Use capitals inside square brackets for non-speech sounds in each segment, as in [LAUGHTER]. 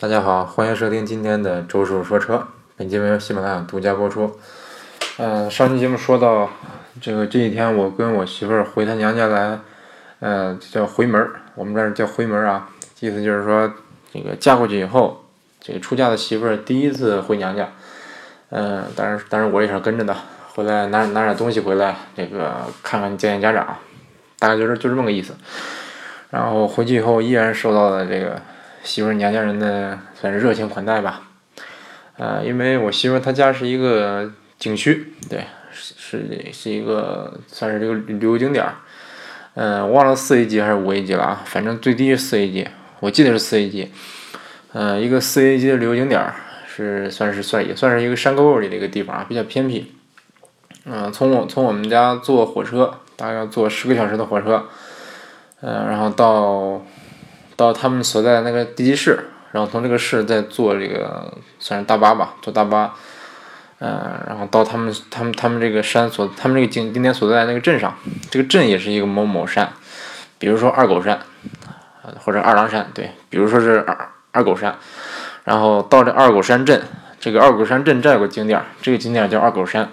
大家好，欢迎收听今天的周叔说车。本节目由喜马拉雅独家播出。嗯，上期节目说到，这个这几天我跟我媳妇儿回她娘家来，嗯，叫回门儿，我们这儿叫回门儿啊，意思就是说，这个嫁过去以后，这个出嫁的媳妇儿第一次回娘家，嗯，当然，当然我也是跟着的，回来拿拿点东西回来，这个看看见见家长，大概就是就这么个意思。然后回去以后依然受到了这个。媳妇娘家人的算是热情款待吧，呃，因为我媳妇她家是一个景区，对，是是是一个算是这个旅游景点儿，嗯，忘了四 A 级还是五 A 级了啊，反正最低是四 A 级，我记得是四 A 级，嗯，一个四 A 级的旅游景点儿，是算是算也算是一个山沟沟里的一个地方啊，比较偏僻，嗯，从我从我们家坐火车，大概要坐十个小时的火车，嗯，然后到。到他们所在的那个地级市，然后从这个市再坐这个算是大巴吧，坐大巴，嗯，然后到他们他们他们这个山所他们这个景景点所在那个镇上，这个镇也是一个某某山，比如说二狗山，或者二郎山，对，比如说是二二狗山，然后到这二狗山镇，这个二狗山镇这有个景点，这个景点叫二狗山，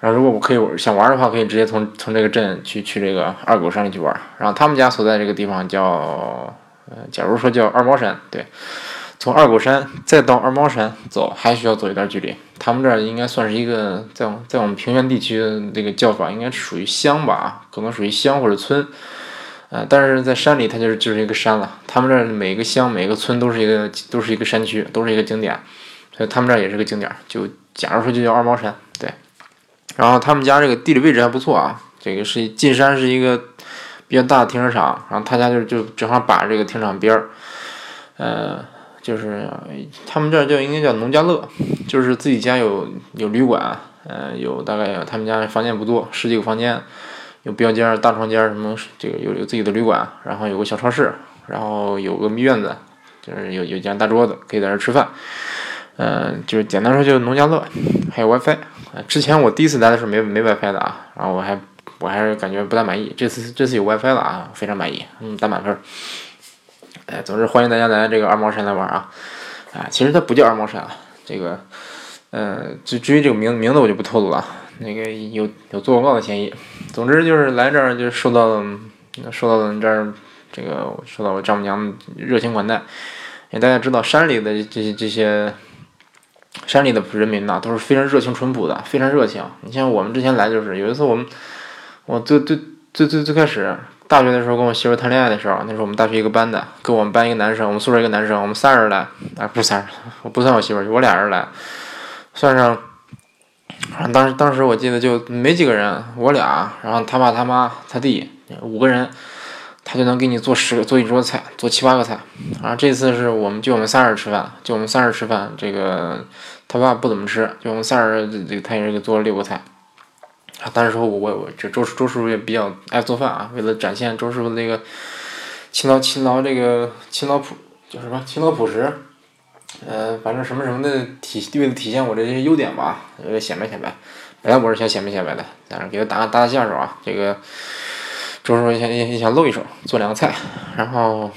然后如果我可以想玩的话，可以直接从从这个镇去去这个二狗山里去玩，然后他们家所在这个地方叫。呃，假如说叫二毛山，对，从二狗山再到二毛山走，还需要走一段距离。他们这儿应该算是一个在在我们平原地区的这个叫法，应该属于乡吧，可能属于乡或者村。呃，但是在山里，它就是就是一个山了。他们这儿每个乡、每个村都是一个都是一个山区，都是一个景点，所以他们这儿也是个景点。就假如说就叫二毛山，对。然后他们家这个地理位置还不错啊，这个是进山是一个。比较大的停车场，然后他家就就正好把这个停车场边儿，呃，就是他们这儿叫应该叫农家乐，就是自己家有有旅馆，呃，有大概他们家房间不多，十几个房间，有标间、大床间什么，这个有有自己的旅馆，然后有个小超市，然后有个院子，就是有有间大桌子可以在这吃饭，嗯，就是简单说就是农家乐，还有 WiFi，之前我第一次来的时候没没 WiFi 的啊，然后我还。我还是感觉不太满意，这次这次有 WiFi 了啊，非常满意，嗯，打满分。哎，总之欢迎大家来这个二毛山来玩啊！啊，其实它不叫二毛山啊，这个，呃，至至于这个名名字我就不透露了，那个有有做广告的嫌疑。总之就是来这儿就受到了受到了这儿这个受到我丈母娘热情款待。因为大家知道山里的这些这些山里的人民呐，都是非常热情淳朴的，非常热情。你像我们之前来就是有一次我们。我最最最最最开始大学的时候跟我媳妇谈恋爱的时候，那时候我们大学一个班的，跟我们班一个男生，我们宿舍一个男生，我们仨人来，啊不是三人，[LAUGHS] 我不算我媳妇，我俩人来，算上，反正当时当时我记得就没几个人，我俩，然后他爸他妈他弟五个人，他就能给你做十个做一桌菜，做七八个菜，啊这次是我们就我们仨人吃饭，就我们仨人吃饭，这个他爸不怎么吃，就我们仨人这个他也是给做了六个菜。啊，但是说我我这周周师傅也比较爱做饭啊，为了展现周师傅那个勤劳勤劳这个勤劳朴叫什么勤劳朴实，呃，反正什么什么的体为了体现我这些优点吧，为了，显摆显摆。本来我是想显摆显摆的，但是给他打打下手啊。这个周师傅想也想露一手，做两个菜。然后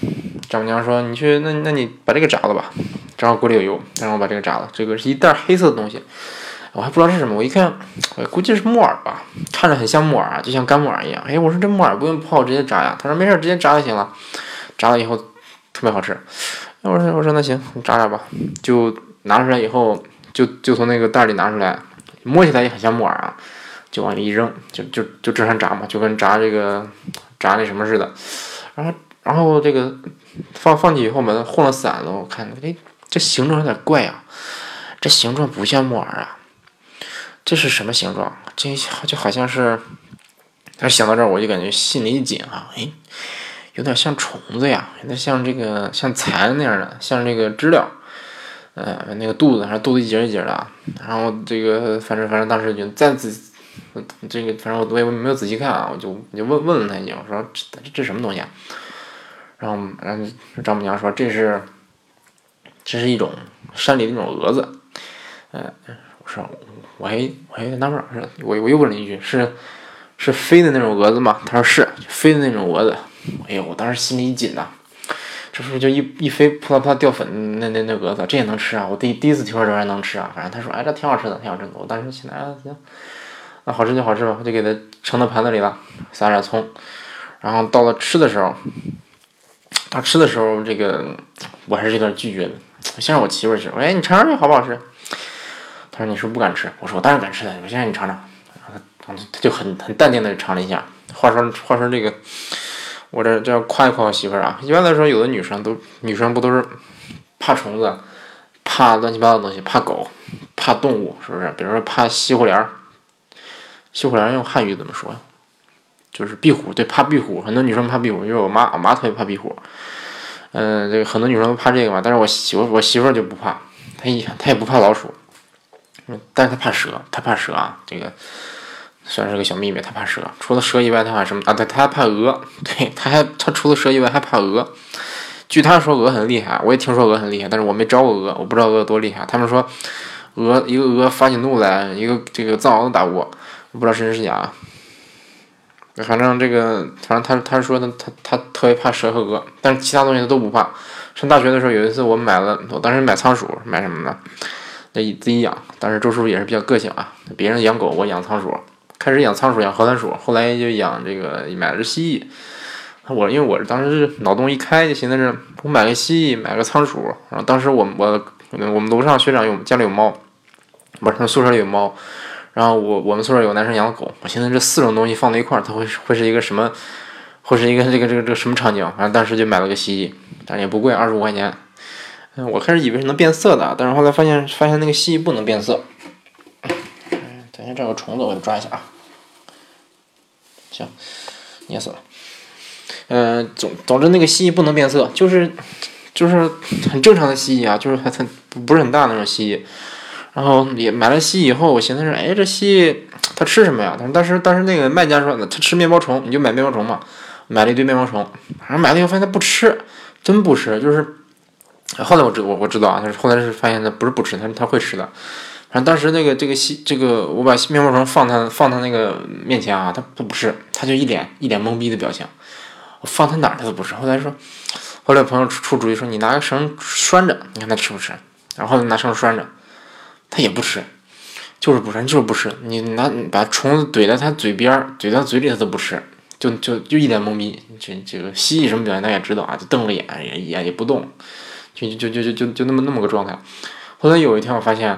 丈母娘说：“你去，那那你把这个炸了吧，正好锅里有油，让我把这个炸了。这个是一袋黑色的东西。”我还不知道是什么，我一看，我估计是木耳吧，看着很像木耳啊，就像干木耳一样。哎，我说这木耳不用泡，直接炸呀？他说没事，直接炸就行了。炸了以后特别好吃。我说我说那行，你炸炸吧。就拿出来以后，就就从那个袋里拿出来，摸起来也很像木耳啊，就往里一扔，就就就正常炸嘛，就跟炸这个炸那什么似的。然后然后这个放放进去以后，把它混了散了，我看哎，这形状有点怪啊，这形状不像木耳啊。这是什么形状？这就好像是，但想到这儿我就感觉心里一紧啊，哎，有点像虫子呀，有点像这个像蚕那样的，像这个知了，呃，那个肚子还是肚子一节一节的。然后这个反正反正当时就再仔，这个反正我我也没有仔细看啊，我就我就问问了他一句，我说这这什么东西啊？然后然后丈母娘说这是，这是一种山里的那种蛾子，呃。是，我还我还有点纳闷儿，是，我我又问了一句，是是飞的那种蛾子吗？他说是飞的那种蛾子。哎呦，我当时心里一紧呐，这是不是就一一飞扑啦扑啦掉粉那那那蛾子，这也能吃啊？我第第一次听说这玩意能吃啊，反正他说哎这挺好吃的，挺好吃的。我当时起来行，那好吃就好吃吧，我就给它盛到盘子里了，撒点葱，然后到了吃的时候，他吃的时候这个我还是有点拒绝的，先让我媳妇儿吃，我说哎你尝尝这好不好吃？他说你是不是不敢吃？我说我当然敢吃的，我先让你尝尝。然后他他就很很淡定的尝了一下。话说话说这个。我这这要夸一夸我媳妇儿啊！一般来说，有的女生都女生不都是怕虫子、怕乱七八糟的东西、怕狗、怕动物，是不是？比如说怕西湖帘儿，西湖帘用汉语怎么说？就是壁虎，对，怕壁虎。很多女生怕壁虎，因为我妈我妈特别怕壁虎。嗯，这个很多女生都怕这个嘛，但是我媳妇我媳妇儿就不怕，她一她也不怕老鼠，但是他怕蛇，他怕蛇啊，这个。算是个小秘密，他怕蛇。除了蛇以外，他怕什么啊？对，他还怕鹅。对，他还他除了蛇以外还怕鹅。据他说，鹅很厉害，我也听说鹅很厉害，但是我没招过鹅，我不知道鹅多厉害。他们说，鹅一个鹅发起怒来，一个这个藏獒都打不过，我不知道是真是假。反正这个，反正他他说的，他他特别怕蛇和鹅，但是其他东西他都不怕。上大学的时候，有一次我买了，我当时买仓鼠，买什么呢？那自己养。当时周叔也是比较个性啊，别人养狗，我养仓鼠。开始养仓鼠，养荷兰鼠，后来就养这个买了只蜥蜴。我因为我当时是脑洞一开，就寻思着我买个蜥蜴，买个仓鼠。然后当时我我我们楼上学长有家里有猫，不是宿舍里有猫。然后我我们宿舍有男生养狗，我寻思这四种东西放在一块儿，它会会是一个什么？会是一个这个这个这个什么场景？反正当时就买了个蜥蜴，但也不贵，二十五块钱。嗯，我开始以为是能变色的，但是后来发现发现那个蜥蜴不能变色。嗯等下这有虫子，我抓一下啊。行，捏死了。嗯，总总之那个蜥蜴不能变色，就是就是很正常的蜥蜴啊，就是还很不是很大那种蜥蜴。然后也买了蜥蜴以后，我寻思着，哎，这蜥蜴它吃什么呀？但是当时当时那个卖家说，它吃面包虫，你就买面包虫嘛。买了一堆面包虫，然后买了以后发现它不吃，真不吃。就是后来我知我我知道啊，就是后来是发现它不是不吃，它它会吃的。反正当时那个这个西这个我把面包虫放他放他那个面前啊，他他不吃，他就一脸一脸懵逼的表情。我放他哪儿他都不吃。后来说，后来朋友出出主意说，你拿个绳拴着，你看他吃不吃？然后拿绳拴着，他也不吃，就是不吃，就是不吃。你拿把虫子怼在他嘴边儿，怼到嘴里他都不吃，就就就一脸懵逼。这这个蜥蜴什么表情大家也知道啊，就瞪着眼，眼也不动，就就就就就那么那么个状态。后来有一天，我发现，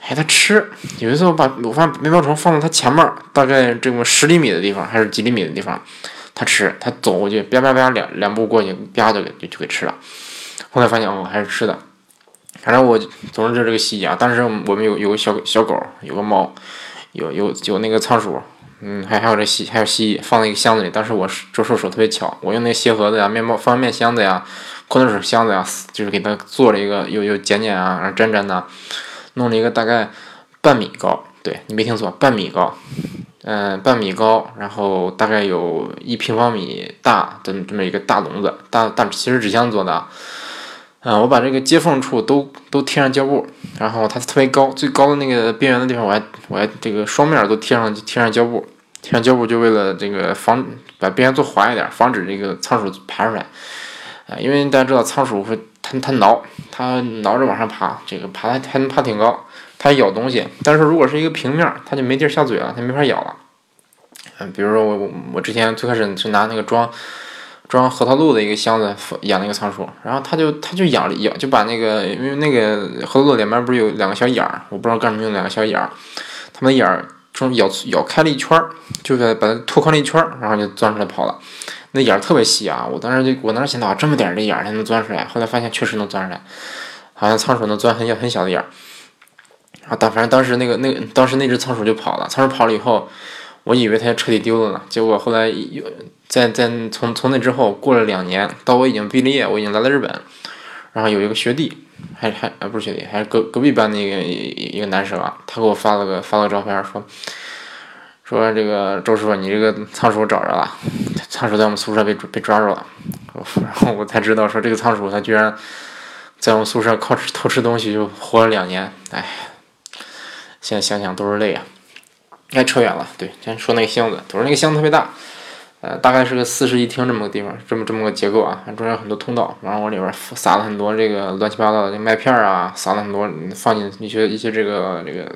哎，它吃。有一次，我把我发现面包虫放在它前面，大概这么十厘米的地方，还是几厘米的地方，它吃。它走过去，啪啪啪两两步过去，啪就给就就给吃了。后来发现，哦，还是吃的。反正我总之就这个蜥蜴啊。当时我们有有个小小狗，有个猫，有有有那个仓鼠，嗯，还还有这蜥还有蜥蜴，放在一个箱子里。当时我做手手特别巧，我用那鞋盒子呀、面包方便面箱子呀。矿泉水箱子呀，就是给它做了一个又又剪剪啊，然后粘粘的，弄了一个大概半米高，对你没听错，半米高，嗯，半米高，然后大概有一平方米大的这么一个大笼子，大大其实纸箱做的啊，嗯，我把这个接缝处都都贴上胶布，然后它特别高，最高的那个边缘的地方，我还我还这个双面都贴上贴上胶布，贴上胶布就为了这个防把边缘做滑一点，防止这个仓鼠爬出来。因为大家知道仓鼠会它它挠，它挠着往上爬，这个爬它还能爬挺高，它咬东西。但是如果是一个平面，它就没地儿下嘴了，它没法咬了。嗯，比如说我我我之前最开始是拿那个装装核桃露的一个箱子养那个仓鼠，然后它就它就咬咬就把那个因为那个核桃露两边不是有两个小眼儿，我不知道干什么用两个小眼儿，它们眼儿中咬咬开了一圈儿，就是把它拓宽了一圈儿，然后就钻出来跑了。那眼儿特别细啊！我当时就，我当时想到这么点儿的眼儿才能钻出来，后来发现确实能钻出来，好像仓鼠能钻很小很小的眼儿。啊，但反正当时那个那个当时那只仓鼠就跑了，仓鼠跑了以后，我以为它彻底丢了呢。结果后来又在在从从那之后过了两年，到我已经毕了业，我已经来了日本，然后有一个学弟，还还不是学弟，还是隔隔壁班的一个一个男生啊，他给我发了个发了个照片说。说这个周师傅，你这个仓鼠找着了，仓鼠在我们宿舍被被抓住了，[LAUGHS] 然后我才知道说这个仓鼠它居然在我们宿舍靠吃偷吃东西就活了两年，哎，现在想想都是泪啊！该扯远了，对，先说那个箱子，我说那个箱子特别大，呃，大概是个四室一厅这么个地方，这么这么个结构啊，中间很多通道，然后往里边撒了很多这个乱七八糟的麦片啊，撒了很多放进一些一些这个这个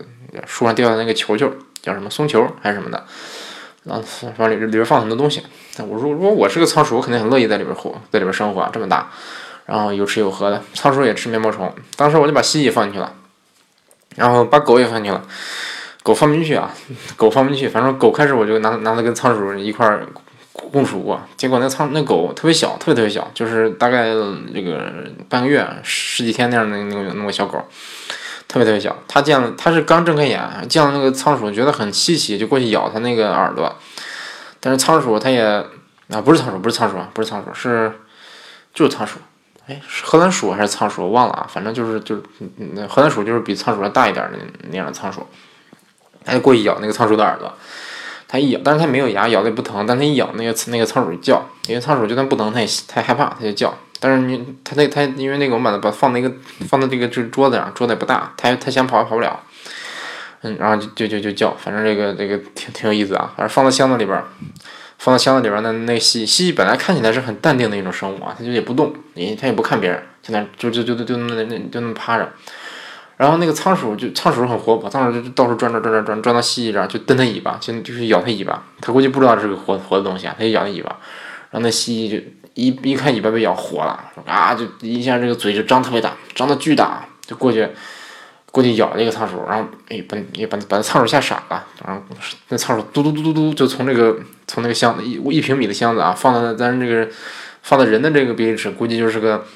树上掉的那个球球，叫什么松球还是什么的，然后往里里边放很多东西。我说如果我是个仓鼠，我肯定很乐意在里边活，在里边生活，这么大，然后有吃有喝的。仓鼠也吃面包虫，当时我就把蜥蜴放进去了，然后把狗也放进去了，狗放不进去啊，狗放不进去，反正狗开始我就拿拿它跟仓鼠一块儿。共处过，结果那仓那狗特别小，特别特别小，就是大概这个半个月、十几天那样的那个那个小狗，特别特别小。它见了，它是刚睁开眼，见了那个仓鼠，觉得很稀奇，就过去咬它那个耳朵。但是仓鼠它也啊，不是仓鼠，不是仓鼠，不是仓鼠，是就是仓鼠。哎，是荷兰鼠还是仓鼠？我忘了啊，反正就是就是那荷兰鼠就是比仓鼠要大一点的那样的仓鼠，它就过去咬那个仓鼠的耳朵。它一咬，但是它没有牙，咬的也不疼。但它一咬，那个那个仓鼠叫，因为仓鼠就算不疼，它也它也害怕，它就叫。但是你它那它因为那个我把它把放那个放在这个这桌子上，桌子也不大，它它想跑也跑不了。嗯，然后就就就就叫，反正这个这个挺挺有意思啊。反正放到箱子里边，放到箱子里边，那那蜥蜥蜴本来看起来是很淡定的一种生物啊，它就也不动，你它也不看别人，就那就就就就就那那就那么趴着。然后那个仓鼠就仓鼠很活泼，仓鼠就到处转转转转转转到蜥蜴这儿，就蹬它尾巴，就就是咬它尾巴。它估计不知道这是个活活的东西啊，它就咬它尾巴。然后那蜥蜴就一一看尾巴被咬活了，啊，就一下这个嘴就张特别大，张的巨大，就过去过去咬那个仓鼠，然后哎把也把把那仓鼠吓傻了。然后那仓鼠嘟嘟嘟嘟嘟就从这个从那个箱子一一平米的箱子啊，放到咱这个放到人的这个比例尺，估计就是个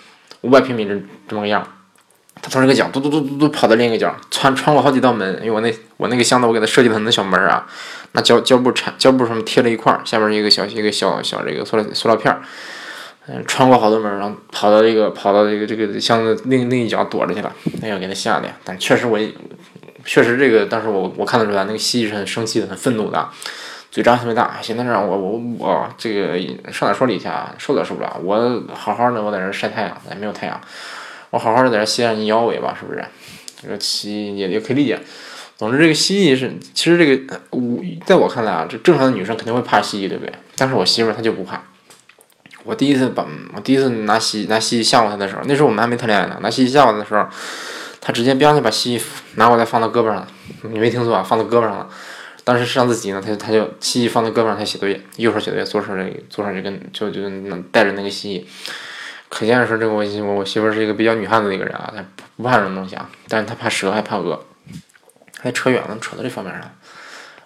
五百平米这这么个样。他从这个角嘟嘟嘟嘟嘟跑到另一个角，穿穿过好几道门，因为我那我那个箱子我给他设计的很多小门啊，那胶胶布缠胶布上面贴了一块，下面一个小一个小小这个塑料塑料片，嗯，穿过好多门，然后跑到这个跑到这个这个箱子另另一角躲着去了，哎呀，给他吓的，但确实我确实这个当时我我看得出来，那个蜥蜴是很生气的，很愤怒的，嘴张特别大，现在让我我我这个上哪说理去啊？受得受不了？我好好的我在这晒太阳，也没有太阳。我好好的在这歇着，你摇尾巴是不是？这个蜥蜴也也可以理解。总之，这个蜥蜴是，其实这个我在我看来啊，这正常的女生肯定会怕蜥蜴，对不对？但是我媳妇她就不怕。我第一次把，我第一次拿蜥拿蜥蜴吓唬她的时候，那时候我们还没谈恋爱呢。拿蜥蜴吓唬她的时候，她直接边上把蜥蜴拿过来放到胳膊上，你没听错啊，放到胳膊上了。当时上自习呢，她就她就蜥蜴放在胳膊上，她写作业，右手写作业，左手这左手就跟就就带着那个蜥蜴。可见说这个我我我媳妇是一个比较女汉子的一个人啊，她不怕什么东西啊，但是她怕蛇还怕鹅，还扯远了，扯到这方面上了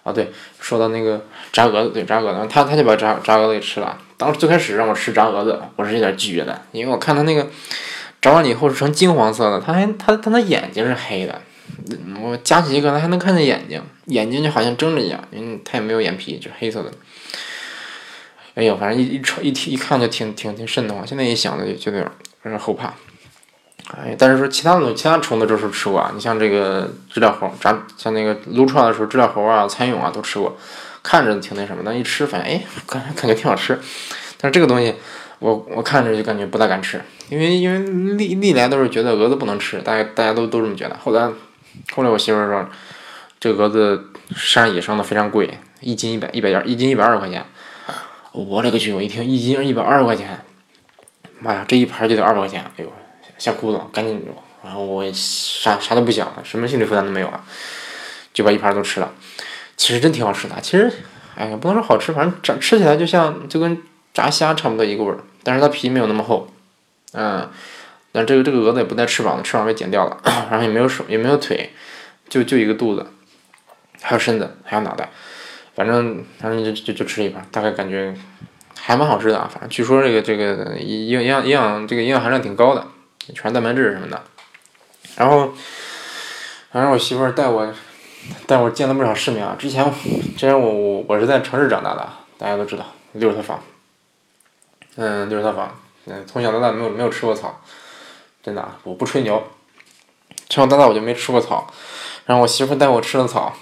啊。对，说到那个炸蛾子，对炸蛾子，她她就把炸炸蛾子给吃了。当时最开始让我吃炸蛾子，我是有点拒绝的，因为我看她那个炸完了以后是呈金黄色的，她还她她那眼睛是黑的，我夹起一个，他还能看见眼睛，眼睛就好像睁着一样，因为她也没有眼皮，就是黑色的。哎呦，反正一一瞅一听一看就挺挺挺瘆得慌，现在一想着就觉得有点后怕。哎，但是说其他的其他虫子就是吃过啊，你像这个知了猴，炸像那个撸串的时候，知了猴啊、蚕蛹啊都吃过，看着挺那什么，但一吃反正哎，感感觉挺好吃。但是这个东西，我我看着就感觉不大敢吃，因为因为历历来都是觉得蛾子不能吃，大家大家都都这么觉得。后来后来我媳妇说，这蛾子山上野生的非常贵，一斤一百一百二，一斤一百二十块钱。我勒个去！我一听一斤一百二十块钱，妈呀，这一盘就得二百块钱，哎呦，吓哭了，赶紧，然后我啥啥都不想了，什么心理负担都没有了，就把一盘都吃了。其实真挺好吃的，其实，哎呀，不能说好吃，反正炸吃起来就像就跟炸虾差不多一个味儿，但是它皮没有那么厚，嗯，但这个这个蛾子也不带翅膀的，翅膀被剪掉了，[CLEARS THROAT] 然后也没有手也没有腿，就就一个肚子，还有身子，还有脑袋。反正反正就就就吃一盘，大概感觉还蛮好吃的啊。反正据说这个这个营营养营养这个营养含量挺高的，全蛋白质什么的。然后反正我媳妇儿带我带我见了不少世面啊。之前之前我我我是在城市长大的，大家都知道六十套房，嗯，六十套房，嗯，从小到大没有没有吃过草，真的，我不吹牛，从小到大我就没吃过草。然后我媳妇带我吃了草。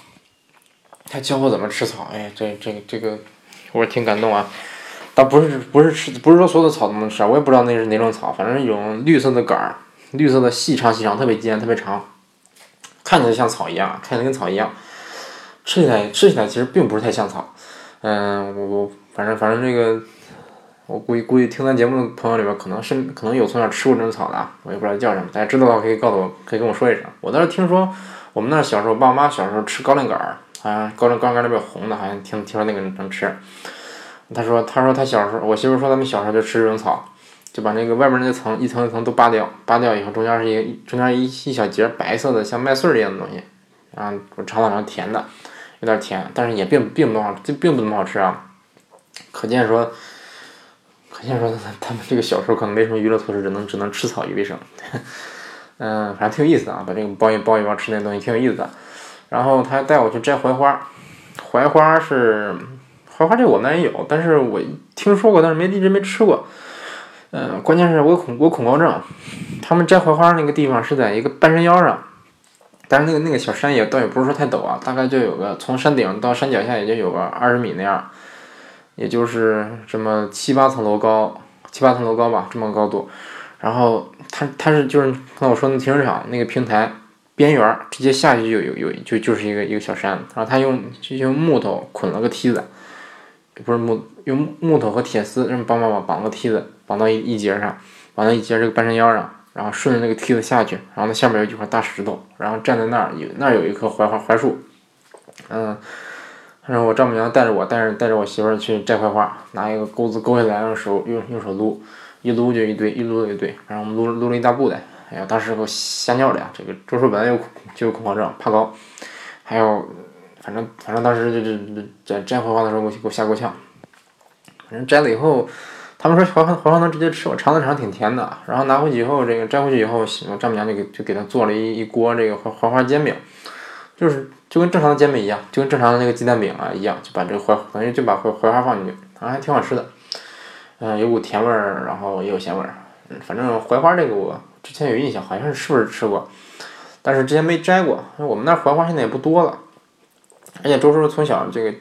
他教我怎么吃草，哎，这这这个，我挺感动啊。倒不是不是吃，不是说所有的草都能吃，我也不知道那是哪种草，反正有绿色的杆儿，绿色的细长细长，特别尖，特别长，看起来像草一样，看起来跟草一样，吃起来吃起来其实并不是太像草。嗯，我我反正反正这个，我估计估计听咱节目的朋友里边，可能是可能有从小吃过这种草的，我也不知道叫什么，大家知道的话可以告诉我，可以跟我说一声。我倒是听说，我们那小时候，爸妈小时候吃高粱杆儿，啊，高粱高粱杆儿那边红的，好像听听说那个能吃。他说他说他小时候，我媳妇说他们小时候就吃这种草，就把那个外面那层一层一层都扒掉，扒掉以后中间是一个中间一一小节白色的像麦穗一样的东西，然后尝了尝甜的，有点甜，但是也并并不好，这并不怎么好吃啊。可见说，可见说他们这个小时候可能没什么娱乐措施，只能只能吃草以为生。[LAUGHS] 嗯，反正挺有意思的啊，把这个包一包一包吃那东西挺有意思的。然后他带我去摘槐花，槐花是槐花这我们也有，但是我听说过，但是没一直没吃过。嗯，关键是我恐我恐高症，他们摘槐花那个地方是在一个半山腰上，但是那个那个小山也倒也不是说太陡啊，大概就有个从山顶到山脚下也就有个二十米那样。也就是这么七八层楼高，七八层楼高吧，这么高度。然后它它是就是刚才我说的停车场那个平台边缘直接下去就有有就就是一个一个小山。然后他用就用木头捆了个梯子，不是木用木头和铁丝这么绑绑绑绑个梯子绑到一一节上，绑到一节这个半山腰上，然后顺着那个梯子下去，然后那下面有几块大石头，然后站在那儿有那儿有一棵槐花槐树，嗯。然后我丈母娘带着我，带着带着我媳妇儿去摘槐花，拿一个钩子钩下来，用手用用手撸，一撸就一堆，一撸就一堆，然后我们撸撸了一大步的，哎呀，当时给我吓尿了呀！这个周叔本来有就有恐高症，怕高，还有，反正反正当时就就摘摘槐花的时候，给我给我吓够呛。反正摘了以后，他们说槐花槐花能直接吃，我尝了尝，挺甜的。然后拿回去以后，这个摘回去以后，我丈母娘就给就给他做了一一锅这个槐槐花煎饼，就是。就跟正常的煎饼一样，就跟正常的那个鸡蛋饼啊一样，就把这个槐等于就把槐槐花放进去，反正还挺好吃的，嗯，有股甜味儿，然后也有咸味儿，反正槐花这个我之前有印象，好像是是不是吃过，但是之前没摘过，我们那槐花现在也不多了，而且周叔从小这个，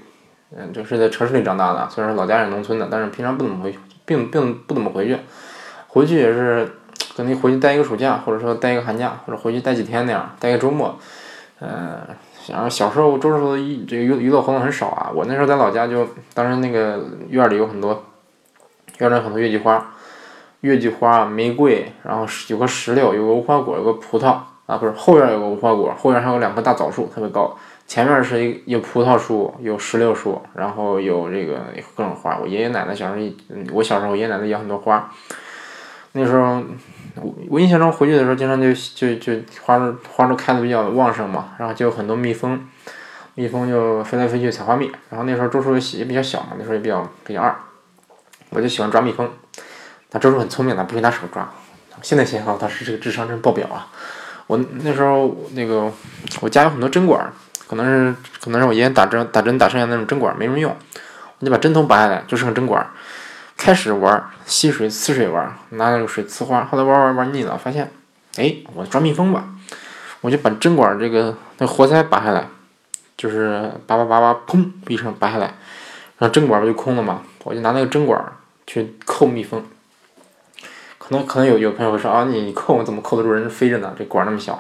嗯，就是在城市里长大的，虽然老家是农村的，但是平常不怎么回，并并不怎么回去，回去也是 [TSK] 可能回去待一个暑假，或者说待一个寒假，或者回去待几天那样，待个周末，嗯。然后小时候周叔的娱这个娱娱乐活动很少啊，我那时候在老家就当时那个院里有很多，院里很多月季花，月季花、玫瑰，然后有个石榴，有个无花果，有个葡萄啊，不是后院有个无花果，后院还有两棵大枣树，特别高，前面是一有葡萄树，有石榴树，然后有这个各种花。我爷爷奶奶小时候，我小时候我爷爷奶奶养很多花，那时候。我我印象中回去的时候，经常就就就花花都开的比较旺盛嘛，然后就有很多蜜蜂，蜜蜂就飞来飞去采花蜜。然后那时候周树也比较小嘛，那时候也比较比较二，我就喜欢抓蜜蜂。他周叔很聪明，的不会拿手抓。现在想想，他是这个智商真爆表啊！我那时候那个我家有很多针管，可能是可能是我爷爷打针打针打剩下那种针管没什么用，我就把针头拔下来，就剩针管。开始玩吸水呲水玩，拿那个水呲花。后来玩玩玩腻了，发现，哎，我抓蜜蜂吧，我就把针管这个那活塞拔下来，就是拔拔拔拔，砰一声拔下来，然后针管不就空了吗？我就拿那个针管去扣蜜蜂。那可能有有朋友会说啊，你你扣怎么扣得住？人飞着呢，这管那么小，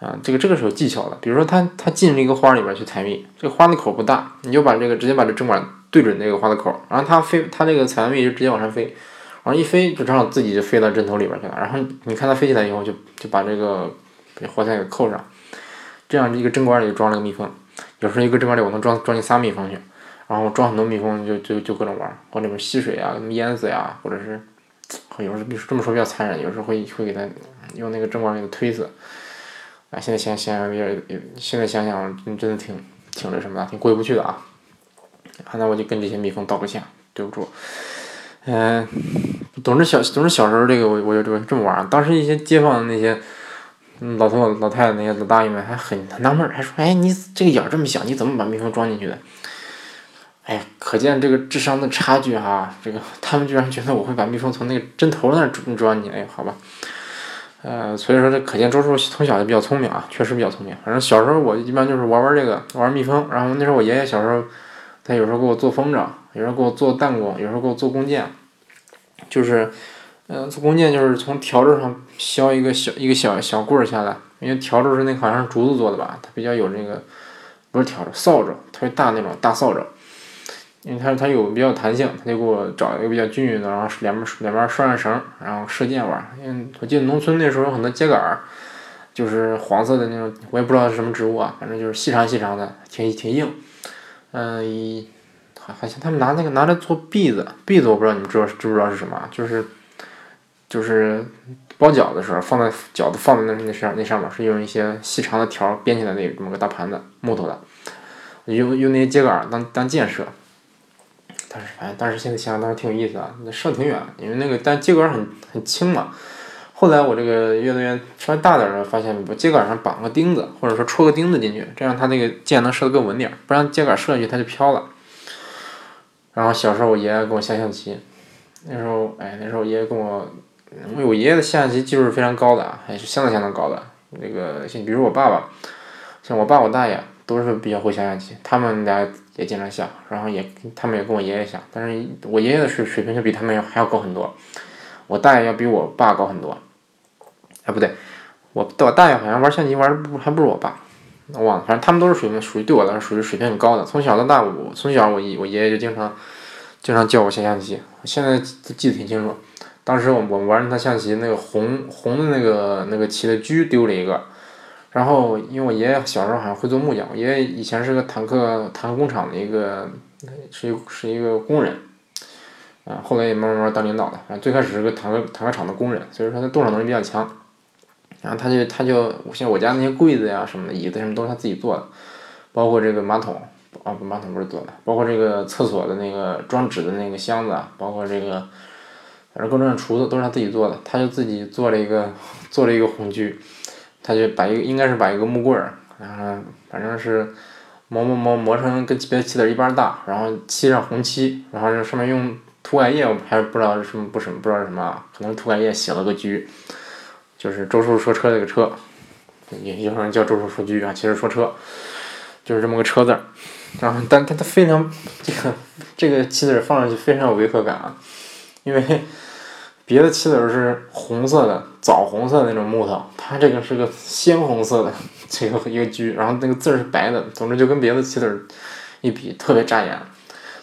啊，这个这个是有技巧的。比如说它它进这个花儿里边去采蜜，这个花的口不大，你就把这个直接把这针管。对准那个花的口，然后它飞，它这个采完蜜就直接往上飞，往上一飞就正好自己就飞到针头里边去了。然后你看它飞起来以后，就就把这个活塞给扣上，这样一个针管里就装了个蜜蜂。有时候一个针管里我能装装进仨蜜蜂去，然后装很多蜜蜂就就就各种玩，往里面吸水啊，淹死呀，或者是有时候比这么说比较残忍，有时候会会给它用那个针管给它推死。哎，现在想想有点，现在想想真真的挺挺那什么的，挺过意不去的啊。啊，那我就跟这些蜜蜂道个歉，对不住。嗯，总之小总之小时候这个我我就这么这么玩。当时一些街坊的那些老头老太太那些老大爷们还很很纳闷，还说：“哎，你这个眼儿这么小，你怎么把蜜蜂装进去的？”哎，可见这个智商的差距哈。这个他们居然觉得我会把蜜蜂从那个针头那儿装装进去，哎，好吧。呃，所以说这可见周叔从小就比较聪明啊，确实比较聪明。反正小时候我一般就是玩玩这个，玩蜜蜂。然后那时候我爷爷小时候。他有时候给我做风筝，有时候给我做弹弓，有时候给我做弓箭，就是，嗯，做弓箭就是从笤帚上削一个小一个小小棍儿下来，因为笤帚是那好像是竹子做的吧，它比较有那个，不是笤帚，扫帚，特别大那种大扫帚，因为它它有比较弹性，他就给我找一个比较均匀的，然后两边两边拴上绳，然后射箭玩。因为我记得农村那时候有很多秸秆儿，就是黄色的那种，我也不知道是什么植物啊，反正就是细长细长的，挺挺硬。嗯，一好好像他们拿那个拿来做篦子，篦子我不知道你们知道知不知道是什么，就是就是包饺子时候放在饺子放在那那上那上面是用一些细长的条编起来那这么个大盘子，木头的。用用那些秸秆当当箭射，但是反正当时现在想想当时挺有意思啊，那射挺远，因为那个但秸秆很很轻嘛。后来我这个越来越稍微大点儿了，发现把秸秆上绑个钉子，或者说戳个钉子进去，这样它那个箭能射得更稳点儿，不然秸秆射下去它就飘了。然后小时候我爷爷跟我下象棋，那时候哎那时候我爷爷跟我，因为我爷爷的下象棋技术是非常高的，还是相当相当高的。那个像比如我爸爸，像我爸我大爷。都是比较会下象棋，他们俩也经常下，然后也他们也跟我爷爷下，但是我爷爷的水水平就比他们还要高很多，我大爷要比我爸高很多，哎不对，我我大爷好像玩象棋玩的不还不如我爸，我忘了，反正他们都是水平属于对我来说属于水平很高的，从小到大我从小我我爷爷就经常经常教我下象棋，我现在记得挺清楚，当时我我玩他象棋那个红红的那个那个棋的车丢了一个。然后，因为我爷爷小时候好像会做木匠，我爷爷以前是个坦克坦克工厂的一个，是一是一个工人，啊，后来也慢慢慢当领导了。然后，最开始是个坦克坦克厂的工人，所以说他动手能力比较强。然后他就他就像我家那些柜子呀什么的椅子什么都是他自己做的，包括这个马桶，啊不马桶不是做的，包括这个厕所的那个装纸的那个箱子啊，包括这个，反正各种厨子都是他自己做的，他就自己做了一个做了一个红锯。他就把一个应该是把一个木棍儿，然后反正是磨磨磨磨成跟别的棋子一般大，然后漆上红漆，然后这上面用涂改液，我还是不知道是什么不什么不知道是什么，可能涂改液写了个车，就是周叔说车这个车，也有人叫周叔说车啊，其实说车就是这么个车字儿，然后但但他非常这个这个棋子放上去非常有违和感啊，因为。别的棋子是红色的枣红色的那种木头，它这个是个鲜红色的这个一个车，然后那个字儿是白的，总之就跟别的棋子儿一比特别扎眼。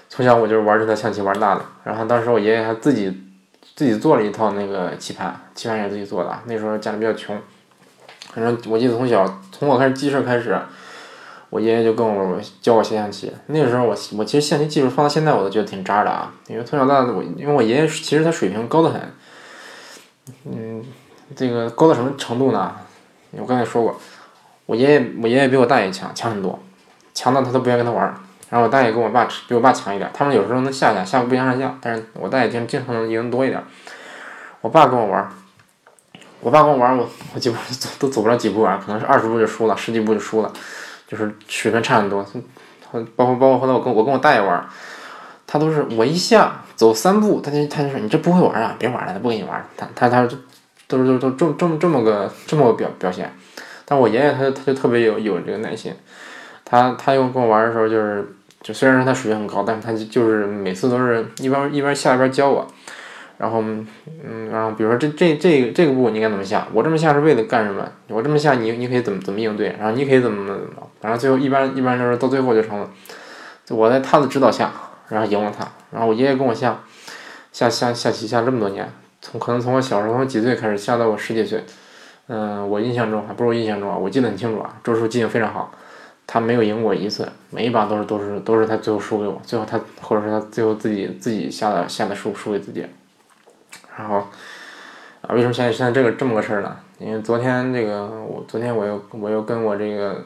从小我就是玩这套象棋玩大的，然后当时我爷爷还自己自己做了一套那个棋盘，棋盘也自己做的，那时候家里比较穷，反正我记得从小从我开始记事开始。我爷爷就跟我教我下象棋，那个时候我我其实象棋技术放到现在我都觉得挺渣的啊，因为从小到大我因为我爷爷其实他水平高得很，嗯，这个高到什么程度呢？我刚才说过，我爷爷我爷爷比我大爷强强很多，强到他都不愿意跟他玩儿。然后我大爷跟我爸比我爸强一点，他们有时候能下下下不相上下，但是我大爷经经常能赢多一点。我爸跟我玩儿，我爸跟我玩儿，我我基本上走都走不了几步啊，可能是二十步就输了，十几步就输了。就是水平差很多，包括包括后来我跟我跟我大爷玩儿，他都是我一下走三步，他就他就说你这不会玩啊，别玩了，他不跟你玩儿。他他他都是都都这这么这么个这么个表表现。但我爷爷他他就特别有有这个耐心，他他又跟我玩的时候就是就虽然说他水平很高，但是他就是每次都是一边一边下一边教我。然后，嗯，然后比如说这这这个这个步你应该怎么下？我这么下是为了干什么？我这么下你你可以怎么怎么应对？然后你可以怎么怎么？反正最后一般一般就是到最后就成了，我在他的指导下，然后赢了他。然后我爷爷跟我下，下下下棋下这么多年，从可能从我小时候从几岁开始下到我十几岁，嗯，我印象中还不是印象中啊，我记得很清楚啊。周叔记性非常好，他没有赢过一次，每一把都是都是都是他最后输给我，最后他或者说他最后自己自己下的下的输输给自己。然后，啊，为什么现在现在这个这么个事儿呢？因为昨天这个，我昨天我又我又跟我这个，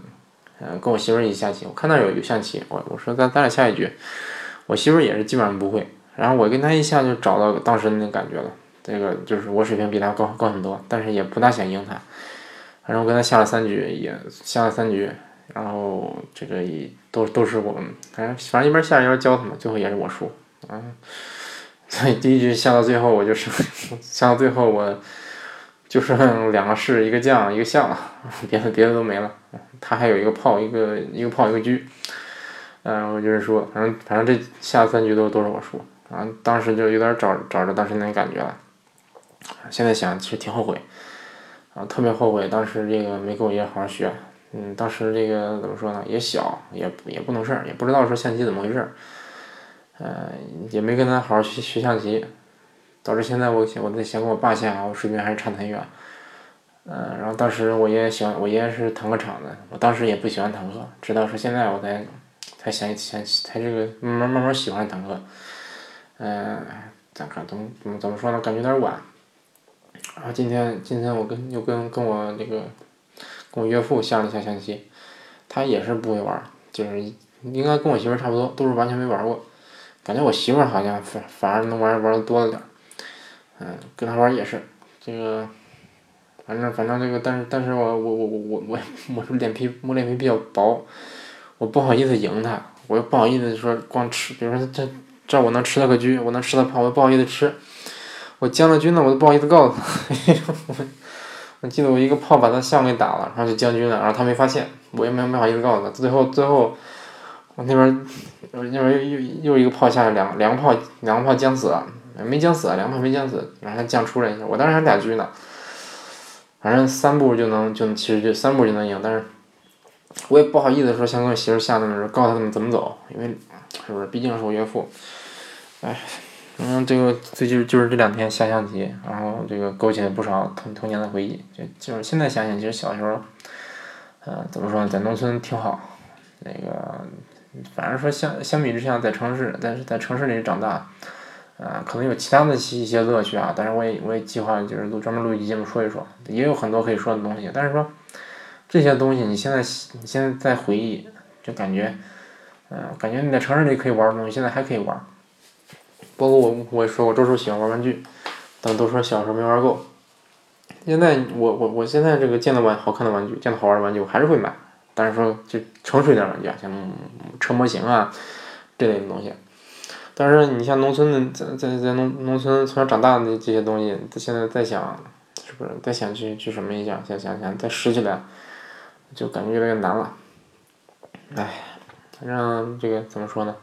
嗯，跟我媳妇儿一起下棋，我看那有有象棋，我我说咱咱俩下一局，我媳妇儿也是基本上不会，然后我跟她一下就找到当时的那感觉了，这个就是我水平比他高高很多，但是也不大想赢他，反正我跟他下了三局，也下了三局，然后这个也都都是我，反正反正一边下一边教他嘛，最后也是我输，嗯。[LAUGHS] 所以第一局下到最后，我就是下到最后，我就剩两个士，一个将，一个相，[LAUGHS] 别的别的都没了。他还有一个炮，一个一个炮，一个车。嗯，我就是说，反正反正这下三局都都是我输。然后当时就有点找找着当时那感觉了。现在想其实挺后悔，啊，特别后悔当时这个没跟我爷爷好好学。嗯，当时这个怎么说呢？也小，也也不懂事儿，也不知道说象棋怎么回事儿。呃，也没跟他好好学学象棋，导致现在我我在想跟我爸下，我水平还是差很远。嗯，然后当时我爷爷喜欢，我爷爷是坦克厂的，我当时也不喜欢坦克，直到说现在我才才想想才这个慢慢慢慢喜欢坦克。嗯，咋看怎么怎么怎么说呢？感觉有点晚。然后今天今天我跟又跟跟我那个跟我岳父下了下象棋，他也是不会玩儿，就是应该跟我媳妇儿差不多，都是完全没玩过。感觉我媳妇儿好像反反而能玩儿玩的多了点儿。嗯，跟他玩儿也是这个。反正反正这个，但是但是我我我我我我我是脸皮我脸皮比较薄，我不好意思赢他，我又不好意思说光吃，比如说这这我能吃到个车，我能吃到炮，我又不好意思吃，我将了军了，我都不好意思告诉他，[LAUGHS] 我记得我一个炮把他象给打了，然后就将军了，然后他没发现，我也没没好意思告诉他，最后最后我那边我那边又又又一个炮下来两两个炮两个炮将死了，没将死，两个炮没将死，然后将出来一下，我当时还俩车呢。反正三步就能就其实就三步就能赢，但是我也不好意思说先跟我媳妇下那么告诉他们怎么走，因为是不是毕竟是我岳父，哎，嗯，这个最近就是这两天下象棋，然后这个勾起了不少童童年的回忆，就就是现在想想，其实小时候，呃，怎么说呢，在农村挺好，那个反正说相相比之下，在城市，但是在城市里长大。啊，可能有其他的一些乐趣啊，但是我也我也计划就是录专门录一期节目说一说，也有很多可以说的东西，但是说这些东西你现在你现在在回忆，就感觉，嗯，感觉你在城市里可以玩的东西，现在还可以玩。包括我我也说过，周叔喜欢玩玩具，但都说小时候没玩够。现在我我我现在这个见到玩好看的玩具，见到好玩的玩具，我还是会买，但是说就成熟一点玩具啊，像车模型啊这类的东西。但是你像农村的，在在在农农村从小长大的这些东西，他现在再想，是不是再想去去什么一下，想想想再拾起来，就感觉越来越难了。唉，反正这个怎么说呢？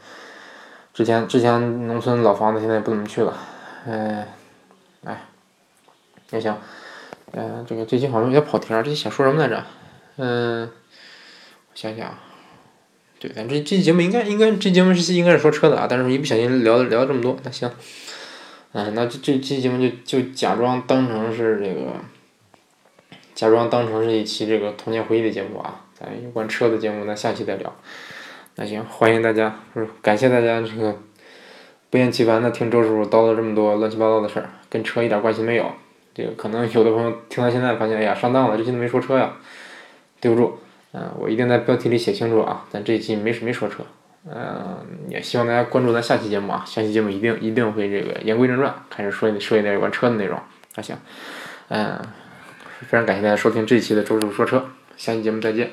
之前之前农村老房子现在不怎么去了，唉，唉，也行，嗯，这个最近好像有点跑题儿，这期想说什么来着？嗯，我想想。对，咱这这节目应该应该这节目是应该是说车的啊，但是一不小心聊聊这么多，那行，嗯，那这这期节目就就假装当成是这个，假装当成是一期这个童年回忆的节目啊，咱有关车的节目，那下期再聊。那行，欢迎大家，感谢大家这个不厌其烦的听周叔叔叨叨这么多乱七八糟的事儿，跟车一点关系没有。这个可能有的朋友听到现在发现，哎呀，上当了，这期都没说车呀，对不住。嗯，我一定在标题里写清楚啊，咱这一期没没说车，嗯，也希望大家关注咱下期节目啊，下期节目一定一定会这个言归正传，开始说说一点有关车的内容，那行，嗯，非常感谢大家收听这一期的周叔说车，下期节目再见。